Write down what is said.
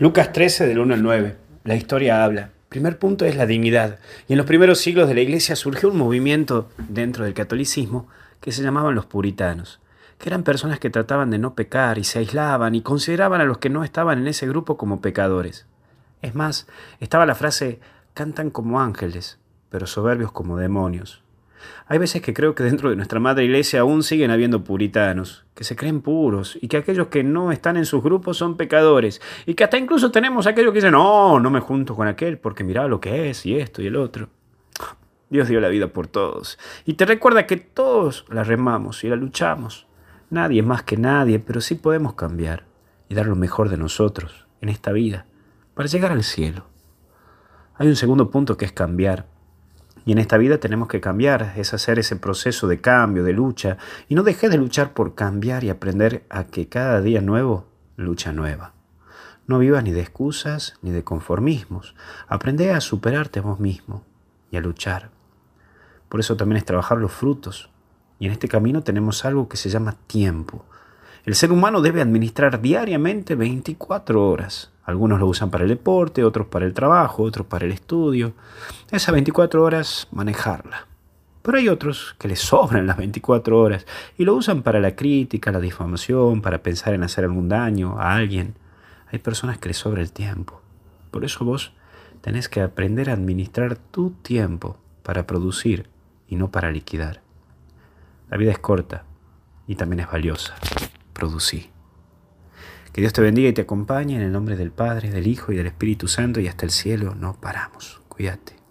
Lucas 13 del 1 al 9. La historia habla. Primer punto es la dignidad. Y en los primeros siglos de la iglesia surgió un movimiento dentro del catolicismo que se llamaban los puritanos, que eran personas que trataban de no pecar y se aislaban y consideraban a los que no estaban en ese grupo como pecadores. Es más, estaba la frase cantan como ángeles, pero soberbios como demonios. Hay veces que creo que dentro de nuestra madre iglesia aún siguen habiendo puritanos, que se creen puros y que aquellos que no están en sus grupos son pecadores y que hasta incluso tenemos aquellos que dicen, no, no me junto con aquel porque mira lo que es y esto y el otro. Dios dio la vida por todos y te recuerda que todos la remamos y la luchamos. Nadie más que nadie, pero sí podemos cambiar y dar lo mejor de nosotros en esta vida para llegar al cielo. Hay un segundo punto que es cambiar y en esta vida tenemos que cambiar, es hacer ese proceso de cambio, de lucha. Y no dejes de luchar por cambiar y aprender a que cada día nuevo, lucha nueva. No vivas ni de excusas ni de conformismos. Aprende a superarte a vos mismo y a luchar. Por eso también es trabajar los frutos. Y en este camino tenemos algo que se llama tiempo. El ser humano debe administrar diariamente 24 horas. Algunos lo usan para el deporte, otros para el trabajo, otros para el estudio. Esas 24 horas manejarla. Pero hay otros que les sobran las 24 horas y lo usan para la crítica, la difamación, para pensar en hacer algún daño a alguien. Hay personas que les sobra el tiempo. Por eso vos tenés que aprender a administrar tu tiempo para producir y no para liquidar. La vida es corta y también es valiosa producí. Que Dios te bendiga y te acompañe en el nombre del Padre, del Hijo y del Espíritu Santo y hasta el cielo no paramos. Cuídate.